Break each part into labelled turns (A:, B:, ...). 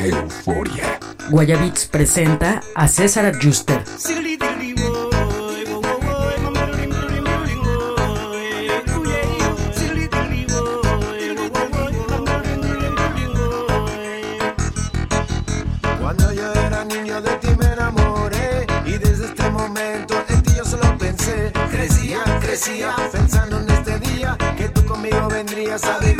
A: Euforia.
B: Guayabits presenta a César Adjuster.
C: Cuando yo era niño de ti me enamoré y desde este momento en ti yo solo pensé. Crecía, crecía, pensando en este día que tú conmigo vendrías a vivir.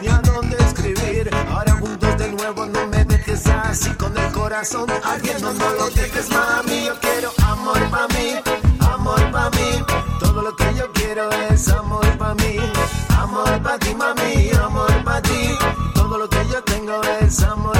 C: Ni a dónde escribir. Ahora juntos de nuevo no me dejes así con el corazón. Alguien no lo dejes, mami. Yo quiero amor para mí, amor para mí. Todo lo que yo quiero es amor para mí. Amor para ti, mami, amor para ti. Todo lo que yo tengo es amor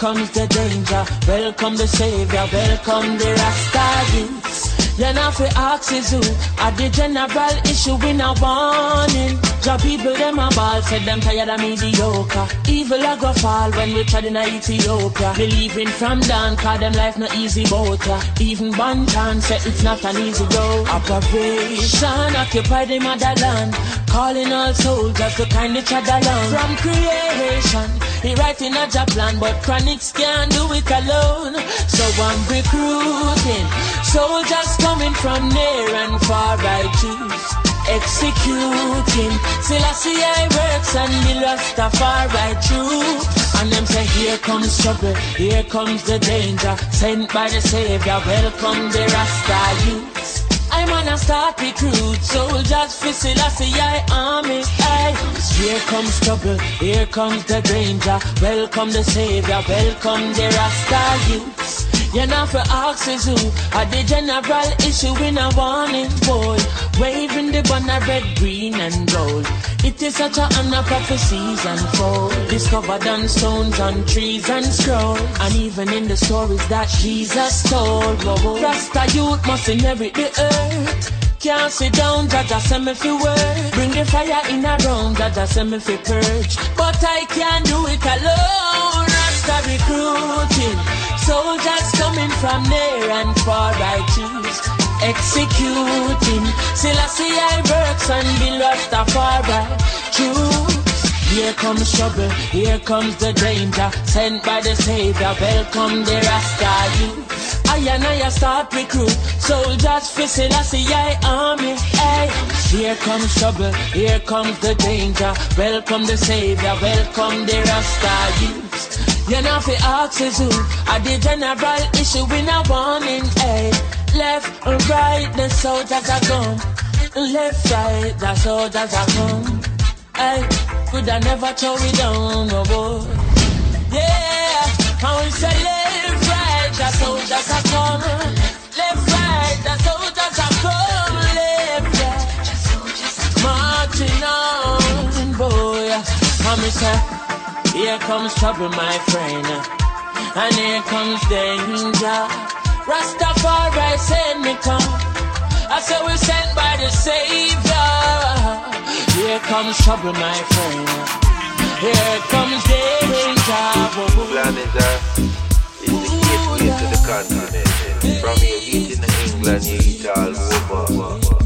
D: comes the danger. Welcome the Savior, welcome the Rasta youths. You're not for axes are the general issue in a warning. Job people them a ball, said them tired of mediocre. Evil a go fall when we tried in Ethiopia. Believing from down, cause them life not easy boat ya. Even Bantan said it's not an easy go. Operation occupy the motherland. Calling all soldiers to kind each other along. From creation, he writing a job plan, but chronics can't do it alone. So I'm recruiting soldiers coming from near and far. I choose executing. Selassie I works and the Rastafari true. And them say here comes trouble, here comes the danger. Sent by the Savior, welcome the Rasta youths. I'm on a start recruit soldiers for Selassie I army. Aye. Here comes trouble, here comes the danger. Welcome the Savior, welcome the Rasta youths. You're not for who are the general issue in a warning boy. Waving the banner red, green and gold. It is such a honor prophecies unfold. Discovered on stones, on trees and scrolls. And even in the stories that Jesus told. Rasta youth must inherit the earth. Can't sit down, Jaja send me fi work. Bring the fire in a round, Jaja send me fi purge. But I can't do it alone. Rasta recruiting. Soldiers coming from near and far, choose executing. Selassie I works and the Rastafari choose. Here comes trouble, here comes the danger. Sent by the Savior, welcome the Rasta youth. I and I start recruit soldiers for Selassie army. Hey, here comes trouble, here comes the danger. Welcome the savior, welcome the Rasta youth. You know fi ask is who, are the general issue in a warning. Hey, left and right, the soldiers are gone. Left, right, the soldiers are gone. Hey, could I never throw it down, no boy. Yeah, how we say left, right, the soldiers are come. Left, right, the soldiers are come. Left, right, marching on, boy. How me say, here comes trouble, my friend, and here comes danger. Rastafari send me come. I say we sent by the Savior. Here comes trouble, my friend. Here comes danger.
A: Is uh, the gateway to the continent. From in England, you eat all over.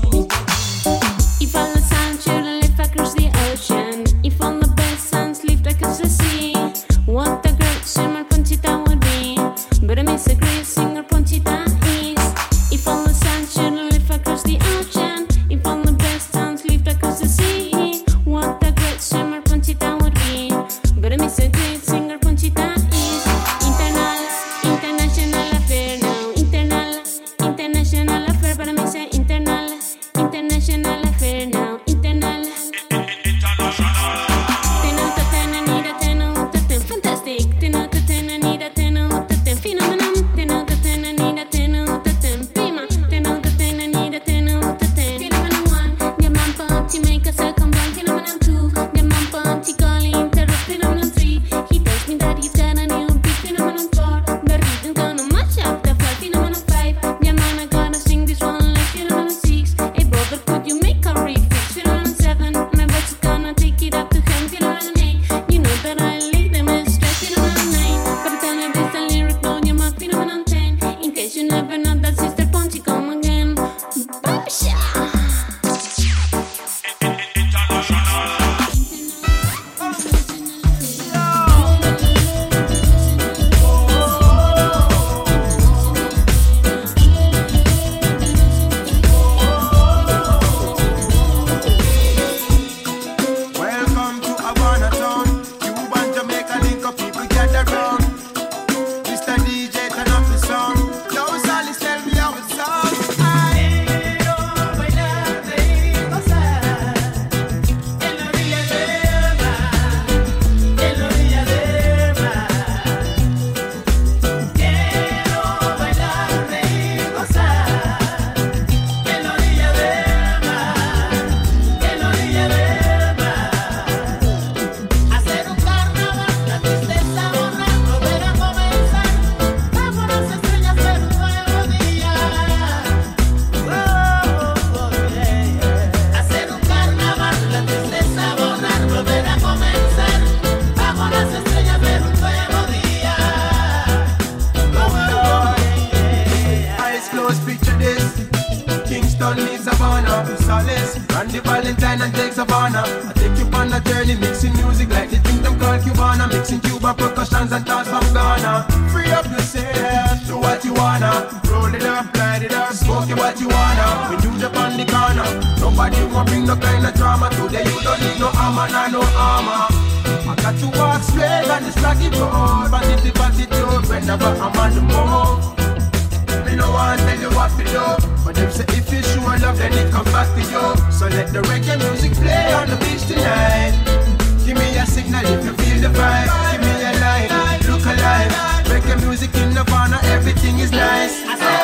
C: Closed, picture this. Kingston meets Havana, Solace, Randy Valentine and take Savannah. I take you on a journey, mixing music like the thing them call Cubana, mixing Cuba percussions and thoughts from Ghana. Free up yourself, do what you wanna. Roll it up, light it up, smoke it what you wanna. When you jump on the corner, nobody won't bring no kind of drama. Today you don't need no armor, nah, no armor. I got to walk straight on this rocky road, but it's the attitude whenever I'm on the move. Me no want tell you what to do. But them say if you sure love then it come back to you. So let the reggae music play on the beach tonight. Give me a signal if you feel the vibe. Give me a line, look alive. Reggae music in Nirvana, everything is nice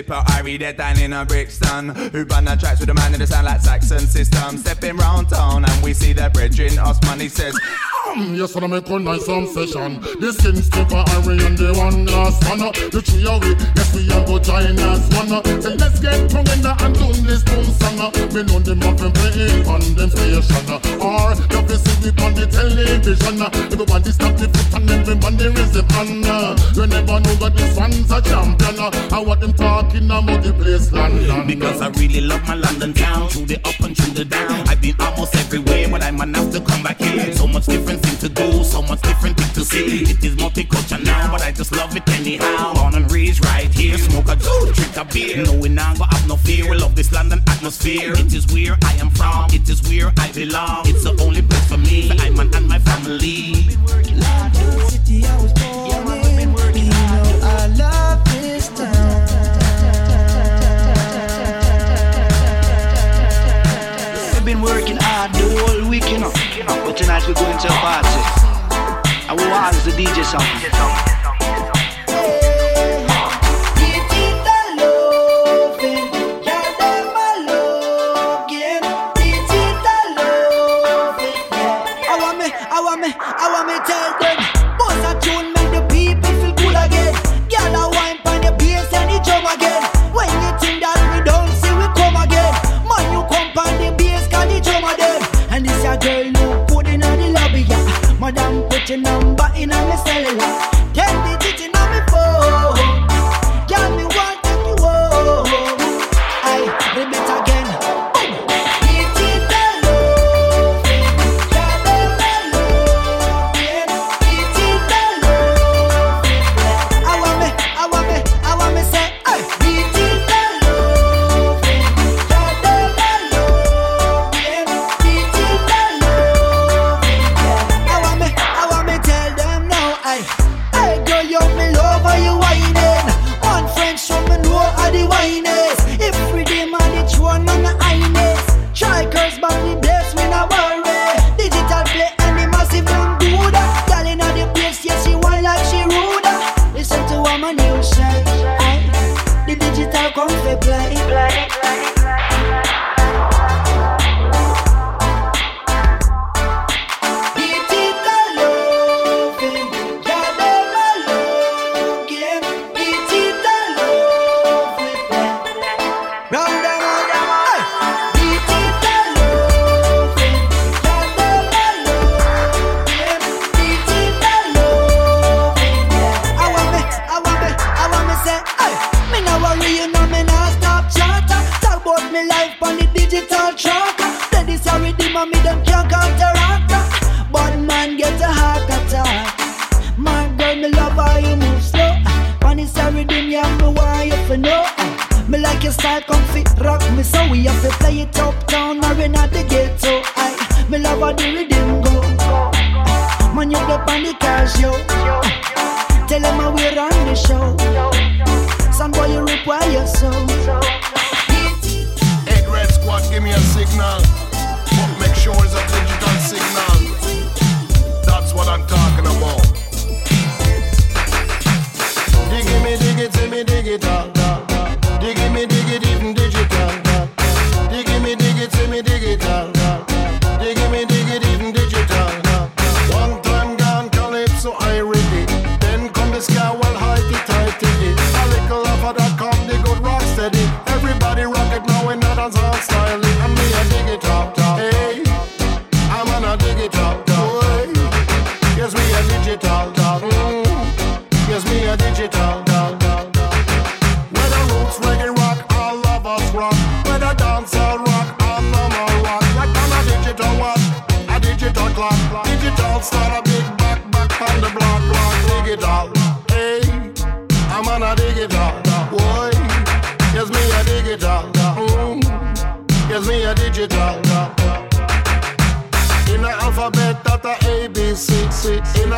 E: Tipper, I read it down in a Brixton. Who burn the tracks with a man in the sound like Saxon system. Stepping round town and we see their brethren. Us money says,
F: something, yes, when I make one nice some session. The sin skipper, Harry, and the one last one. The trio, we, yes, we are go join as one. Then let's get tongue and doing this boom song. We know them up and play on them station. Or, the we see we on the television. Everybody stop the foot and everybody raise the hand. You never know that this one's a champion. I want them talking about the place, London.
G: Because I really love my London town. Through the up and through the down. I've been almost everywhere, but I'm enough to come back here. So much difference thing to do, so much different thing to see. It is multicultural now, but I just love it anyhow. Born and raised right here, smoke a joint, drink a beer. No, we now gonna have no fear. We love this London atmosphere. It is where I am from. It is where I belong. It's the only place for me. I'm and my family.
H: London city, I was born.
I: But tonight we're going to a party.
H: I will ask the
J: DJ something.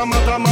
J: C. In a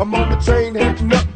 J: I'm on the
K: train heading up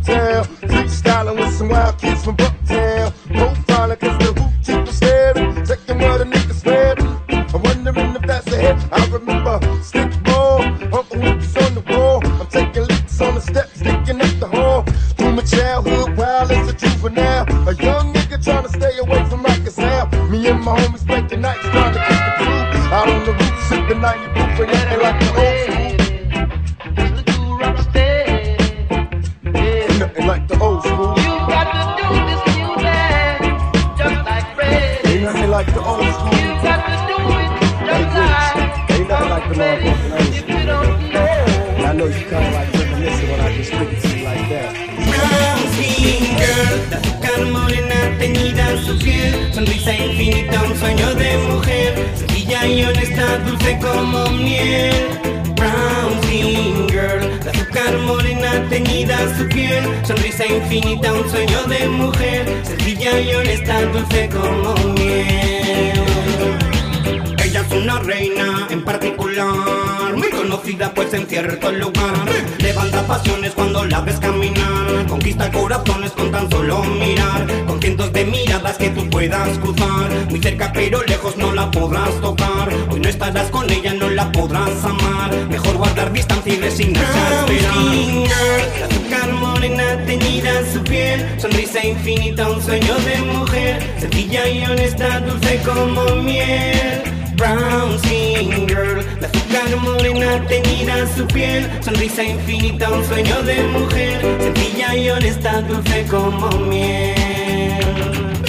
B: infinita, un sueño de mujer, sencilla y honesta, dulce como miel. Brown skin girl, la azúcar morena teñida su piel, sonrisa infinita, un sueño de mujer, sencilla y honesta, dulce como miel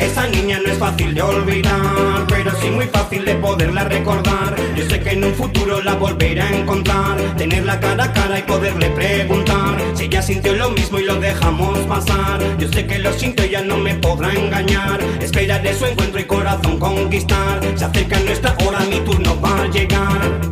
B: esa niña no es fácil de olvidar, pero sí muy fácil de poderla recordar. Yo sé que en un futuro la volveré a encontrar, tenerla cara a cara y poderle preguntar si ella sintió lo mismo y lo dejamos pasar. Yo sé que lo siento, y ya no me podrá engañar. Esperaré su encuentro y corazón conquistar. Se acerca nuestra hora, mi turno va a llegar.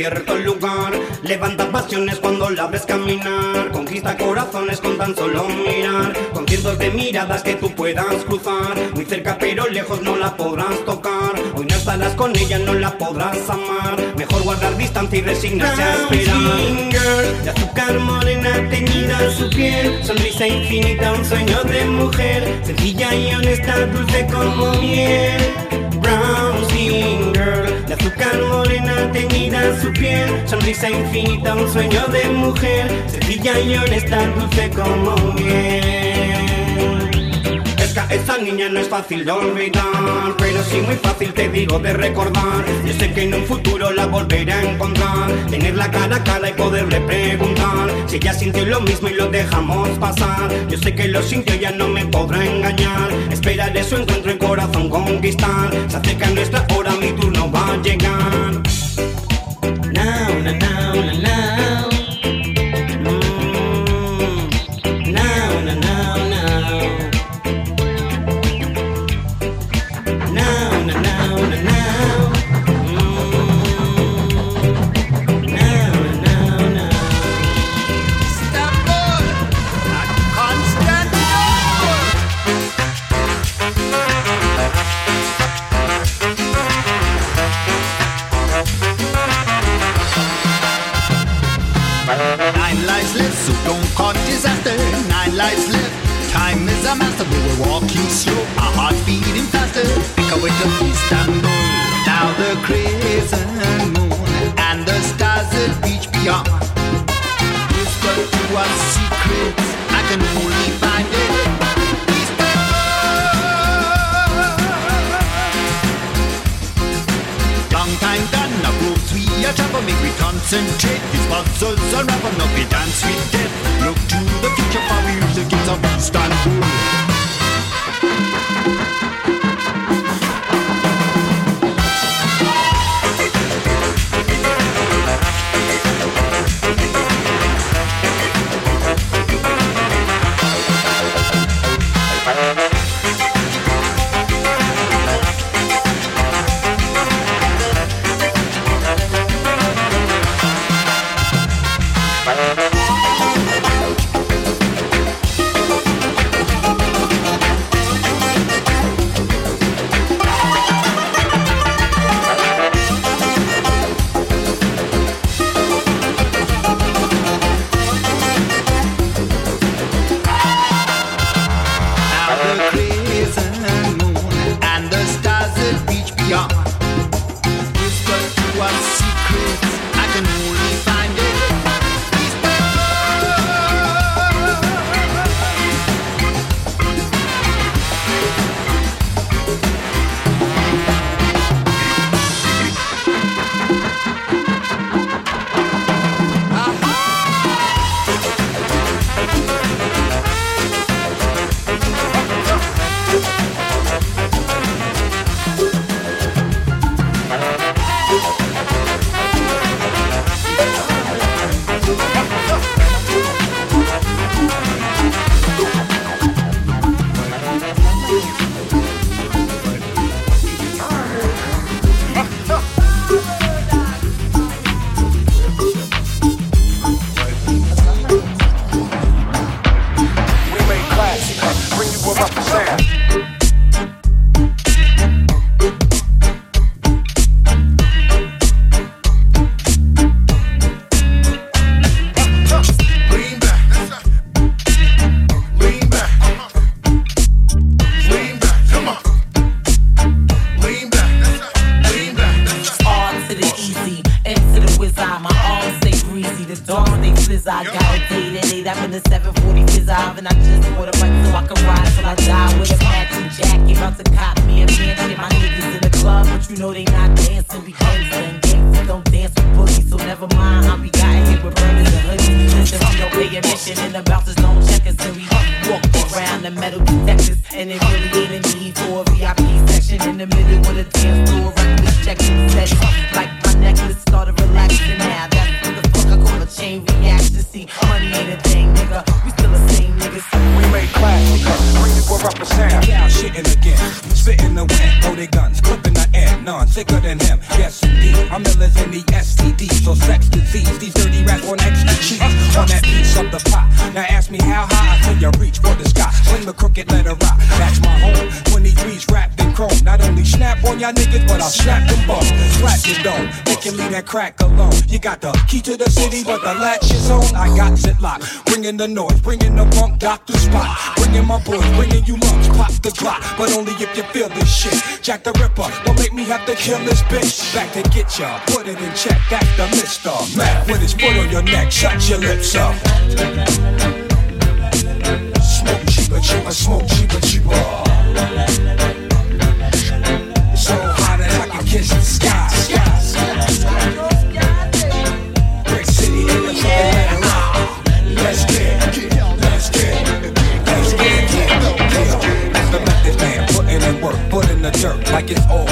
B: cierto lugar. Levanta pasiones cuando la ves caminar. Conquista corazones con tan solo mirar. Con cientos de miradas que tú puedas cruzar. Muy cerca pero lejos no la podrás tocar. Hoy no estarás con ella, no la podrás amar. Mejor guardar distancia y resignarse a esperar. de azúcar morena teñida su piel. Sonrisa infinita, un sueño de mujer. Sencilla y honesta, dulce como miel. Brown Singer de azúcar morena teñida su piel, sonrisa infinita, un sueño de mujer, sencilla y honesta, dulce como miel. Es que esa niña no es fácil de olvidar, pero sí muy fácil te digo de recordar. Yo sé que en un futuro la volveré a encontrar, tenerla cara a cara y poderle preguntar si ella sintió lo mismo y lo dejamos pasar. Yo sé que lo sintió, ya no me podrá engañar. Esperaré su encuentro en corazón conquistar. Se acerca nuestra hora, mi turno va a llegar.
L: Pick away to Istanbul. Now the crescent moon and the stars that reach beyond. Whisper to us secrets. I can only find it. Long time done, now growth we a travel, make we concentrate. These puzzles unravel, now we dance with death. Look to the future for music, it's a Istanbul.
M: You
N: feel this shit. Jack the Ripper, don't make me have to kill this bitch. Back to get ya, put it in check, that's the mister. Mac with his foot on your neck, shut your lips up. Smoke cheaper, cheaper, smoke cheaper. It's all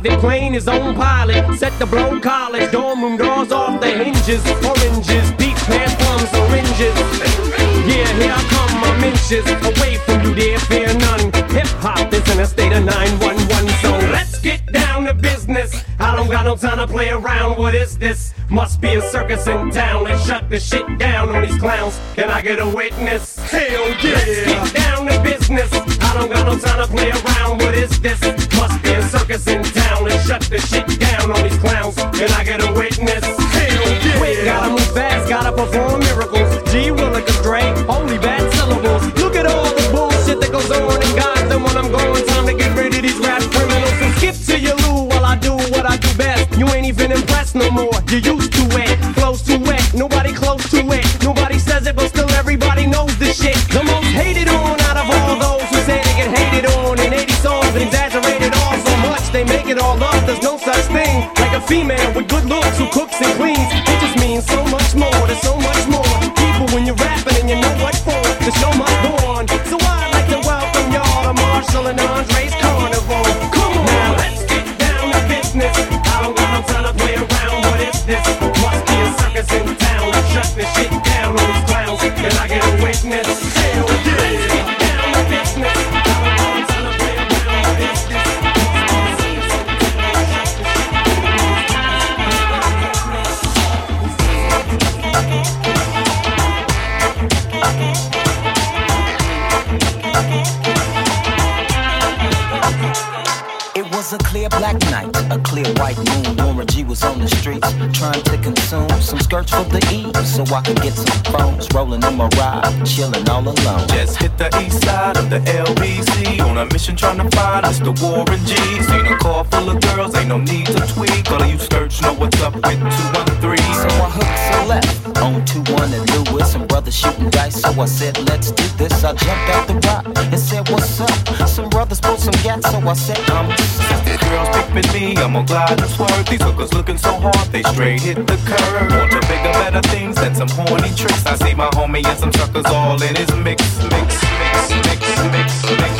O: private plane, his own pilot. Set the blow college dorm room doors off the hinges, oranges, peach pears, plums, oranges. Yeah, here I come, I'm inches away from you, dear, fear none. Hip hop is in a state of 911, so let's get down to business. I don't got no time to play around. What is this? Must be a circus in town. Let's shut the shit down on these clowns. Can I get a witness? Hell yeah! Let's get down to business. I don't got no time to play around. What is this? Must be a circus in town. Shut the shit down on these clowns. Can I get a witness? Hell yeah! Quick, gotta move fast, gotta perform and cleans.
P: Rolling in my ride, chilling all alone.
Q: Just hit the east side of the LBC on a mission trying to find Mr. Warren G. Seen a car full of girls, ain't no need
P: let's do this. I jumped out the rock and said, what's up? Some brothers pulled some gas, so I said, I'm
Q: The girls pick me, I'm gonna glide and swerve. These hookers looking so hard, they straight hit the curve. Want to bigger, better things than some horny tricks. I see my homie and some suckers all in his mix, mix, mix, mix, mix, mix, mix,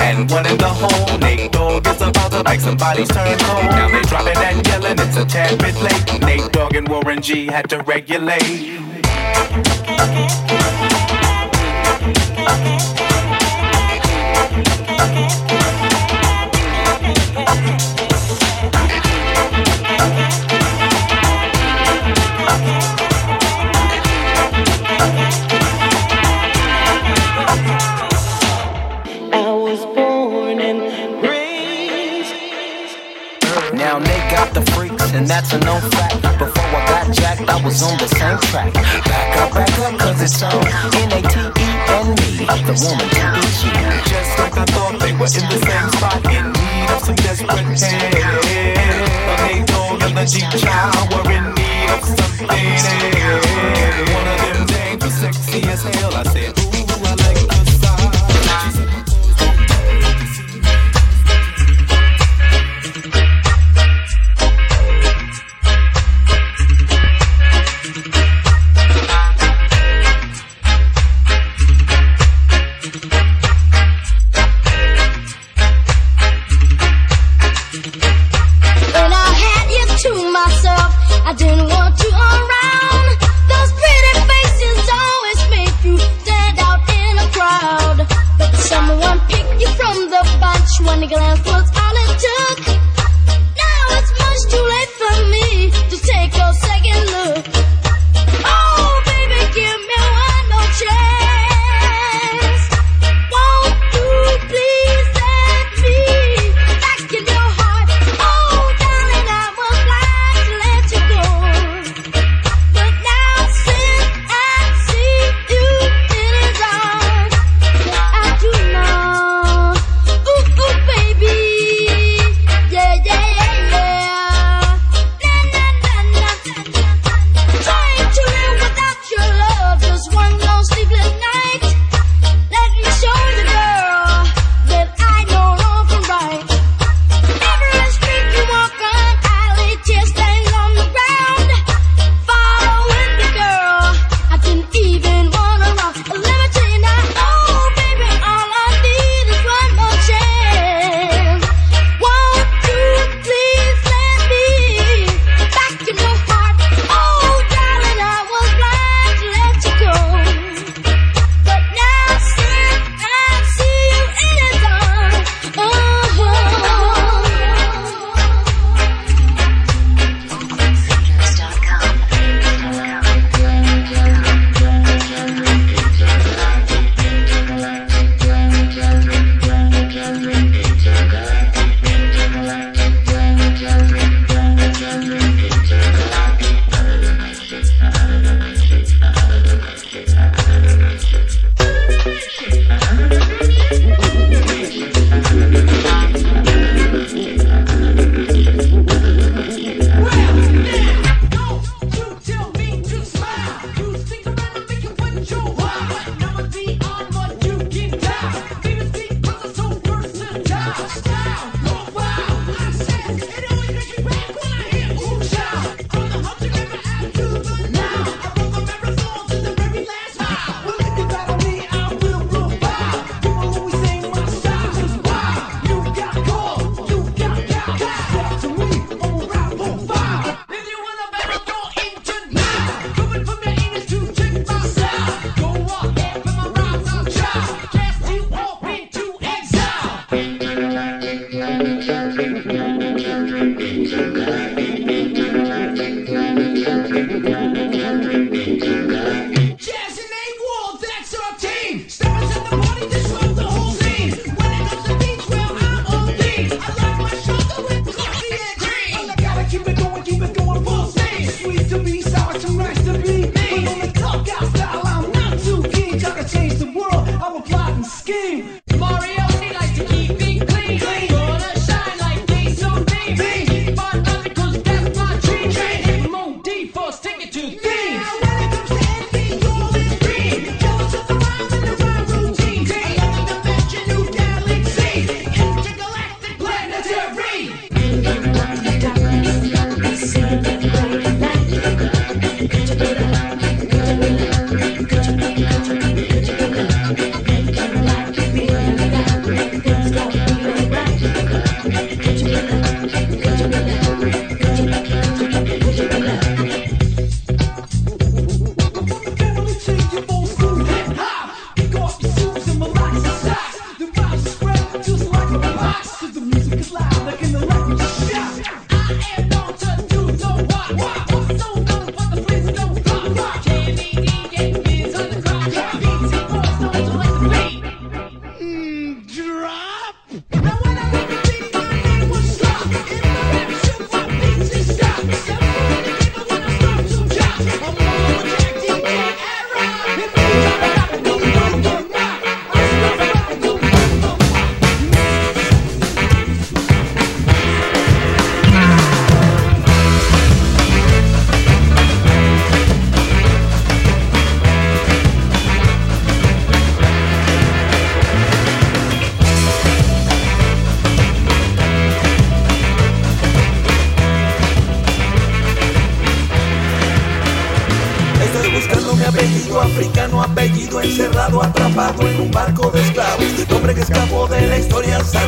Q: and one in the hole. Nate Dogg is about to make somebody's turn cold. Now they dropping and yelling, it's a tad bit late. Nate Dogg and Warren G had to regulate.
O: And
P: that's a known fact. Before I got jacked, I was on the same track. Back up, back up, cause it's on N-A-T-E and me, the woman.
Q: Just like I thought they were in the same spot, in need of some desperate. But Nate Dogg and the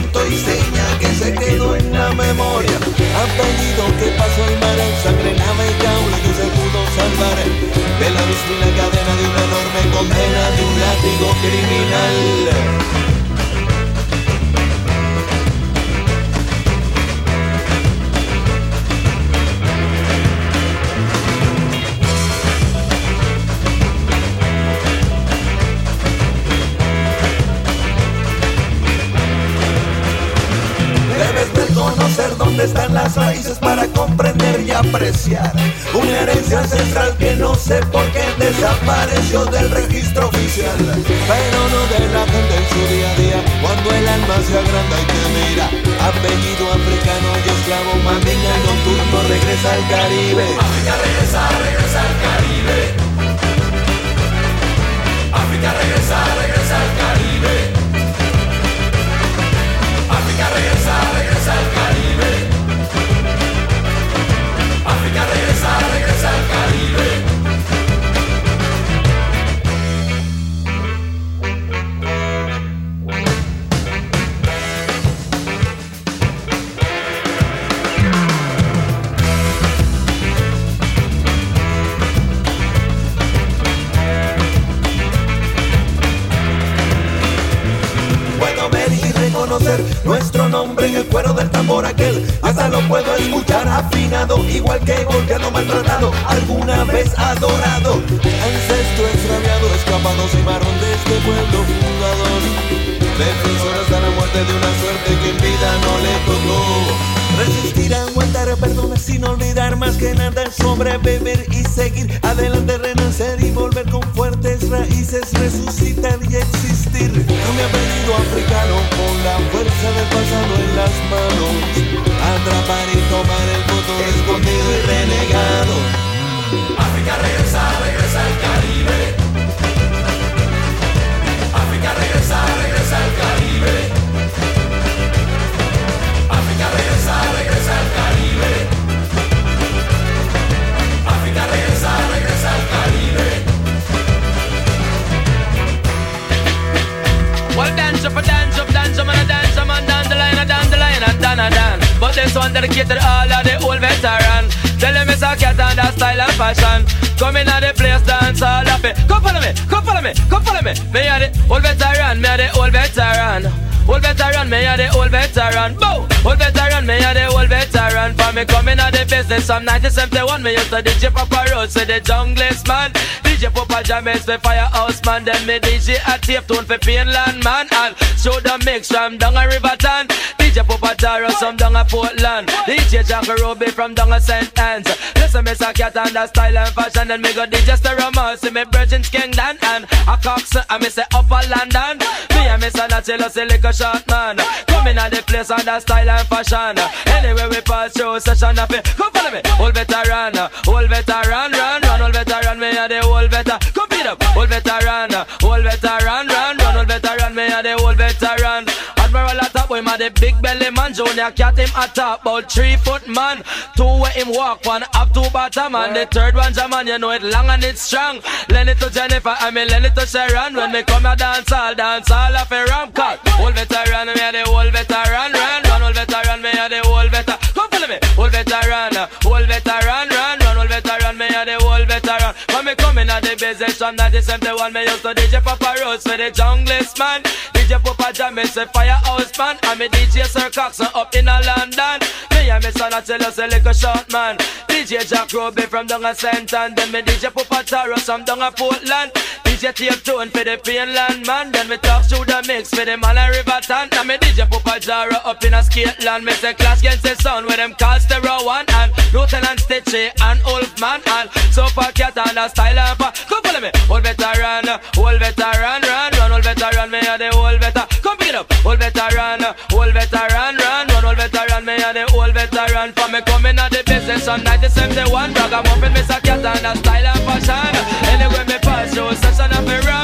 R: pronto y una herencia ancestral que no sé por qué desapareció del registro oficial, pero no de la gente en su día a día. Cuando el alma se agranda y te apellido africano y esclavo, mandinga nocturno regresa al Caribe. Tambor aquel. Hasta lo puedo escuchar afinado, igual que golpeado, maltratado, alguna vez adorado. Ancestro extraviado, escapado sin marrón de este pueblo fundador. Defensor hasta la muerte de una suerte que en vida no le tocó. Resistir, aguantar, perdonar sin olvidar más que nada sobrevivir y seguir adelante, renacer y volver con fuertes raíces, resucitar y existir. No me ha venido africano con la fuerza del pasado en las manos, atrapar y tomar el futuro escondido y renegado. África regresa, regresa al Caribe. África regresa, regresa al Caribe.
S: Dance up, a dance up, dance up, and a dance up, and down the line, a down the line, and down a down. But this one dedicated all of the old veteran. Tell them it's a cat and that style and fashion. Come in at the place, dance all it. Come follow me, come follow me, come follow me. Me are the old veteran, me are the old veteran. Old veteran, me are the old veteran. Bow! Old veteran, me are the old veteran. For me coming out the business from 1971, me used to DJ Papa Road, say the junglist man. DJ Papa James, the firehouse man. Then me DJ a tape tune for Painland man. And show the mix from down a Riverton. DJ Papa Taro, some down a Portland. DJ Jack Ruby from down a St. Anne's. Listen, me a cat and the style and fashion. Then me go DJ Stereo see me Virgin Kingdom and a Cox and me say Upper London. Me and a tell us a short man. Coming at the place on the style and fashion. Anyway we pass through session of it. Come follow me, old veteran, old veteran, run, run, old veteran. Me a the old veteran. Come beat up, old veteran, old veteran, the big belly man. Junior cat him a top, about three foot man. Two where him walk, one up two bottom, and the third one Jaman. You know it long and it's strong. Lend it to Jennifer, I mean lend it to Sharon. When me come a dance all, dance all of a ram cut. Old veteran, me a the old veteran, run, run, old veteran, me a the old veteran. Come follow me, old veteran, old veteran, coming at the business from 1971, me used to DJ Papa Rose for the junglist man. DJ Papa Jam, me say firehouse man, and me DJ Sir Cox up in a London. And me son a tell us a little short man. DJ Jack Ruby from down a and then me DJ Papa Taro from down a Portland. DJ Tape Tune for the Painland man. Then me talk through the mix for the man a Riverton. And me DJ Papa Jaro up in a Skateland. Me say class against the sound with them call Stereo One and Lieutenant Stitchie and Wolfman and Super Cat and a style pa. Come follow me, old veteran, old veteran, run, run, old veteran, me a the old veteran. Come pick it up, old veteran, old veteran, veteran. For me coming at the business on 1971, ragamuffin, Mr. Cat and a style and fashion. Anyway, me pass through session of me ram.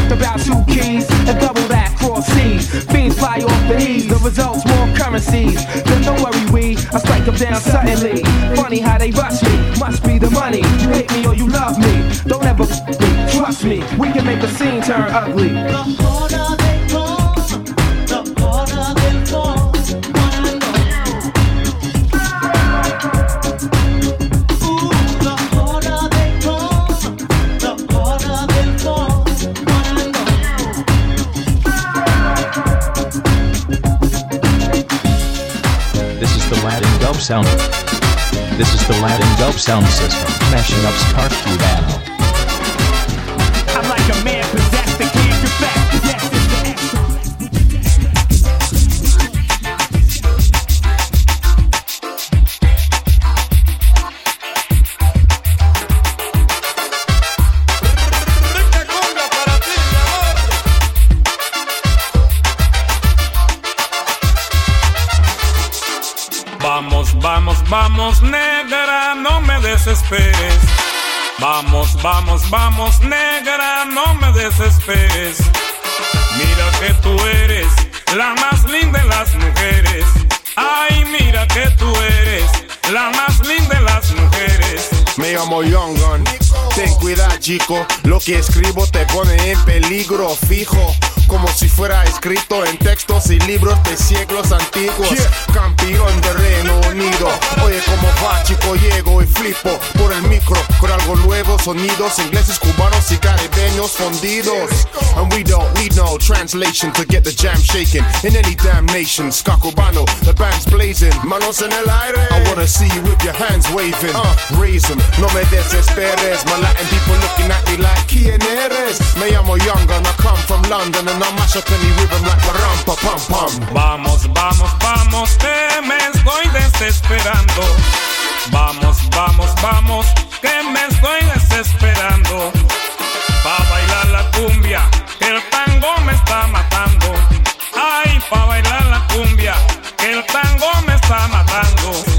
T: Worth about two keys. And double that cross seas. Fiends fly off the ease. The results more currencies. Then don't worry, we. I strike them down suddenly. Funny how they rush me. Must be the money. You hate me or you love me. Don't ever f- me. Trust me. We can make the scene turn ugly.
U: Sound. This is the Latin dub sound system, mashing up Ska Cubano.
T: I'm
V: Vamos, vamos, negra, no me desesperes. Vamos, vamos, vamos, negra, no me desesperes. Mira que tú eres la más linda de las mujeres. Ay, mira que tú eres la más linda de las mujeres.
J: Me llamo Young Gun. Ten cuidado, chico. Lo que escribo te pone en peligro fijo. Como si fuera escrito en textos y libros de siglos antiguos. Campeón de Reino Unido. Oye, como va, chico, llego y flipo por el micro. Con algo nuevo, sonidos ingleses, cubanos y caribeños fundidos. And we don't need no translation to get the jam shaking in any damn nation. Ska Cubano, the band's blazing. Manos en el aire. I wanna see you with your hands waving. Uh, raise 'em, no me desesperes. My Latin people looking at me like, ¿quién eres? Me llamo Young and I come from London and I mash up any rhythm like a ram pa pam pam.
V: Vamos, vamos, vamos, que me estoy desesperando. Vamos, vamos, vamos, que me estoy desesperando. Pa' bailar la cumbia, que el tango me está matando. Ay, pa' bailar la cumbia, que el tango me está matando.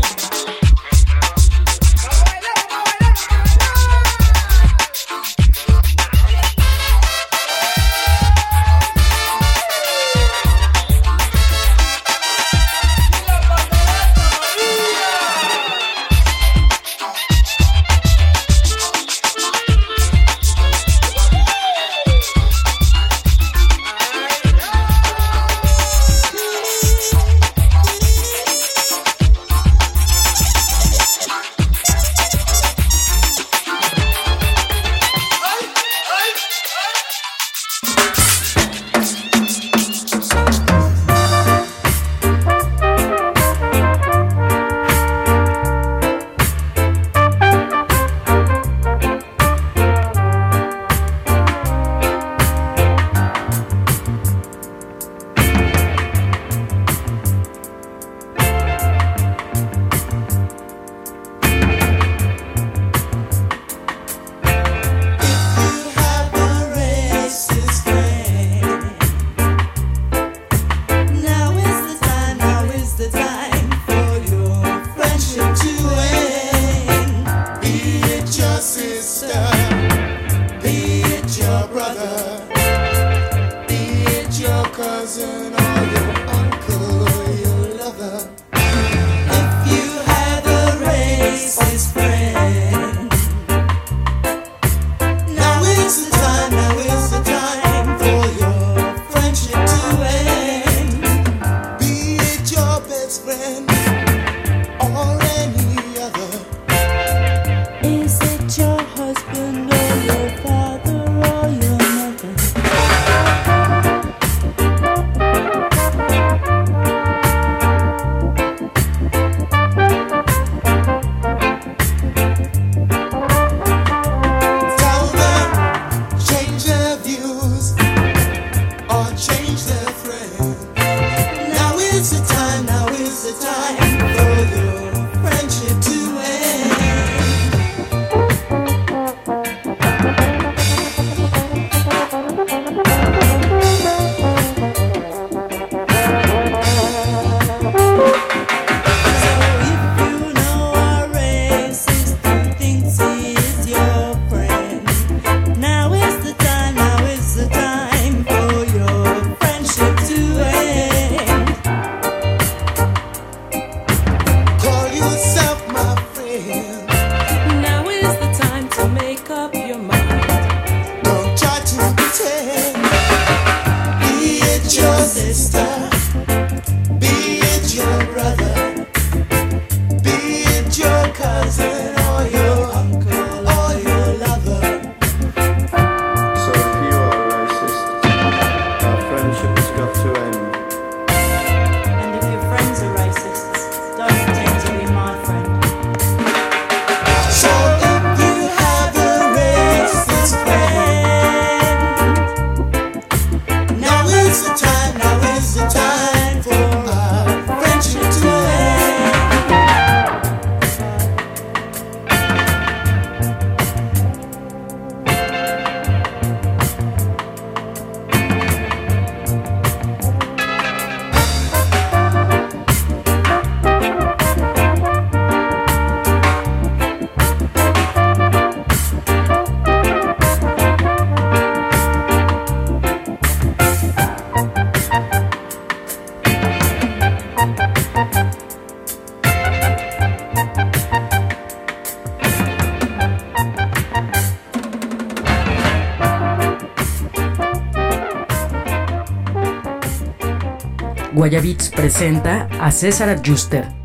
W: Guayabits presenta a César.
N: Euforia.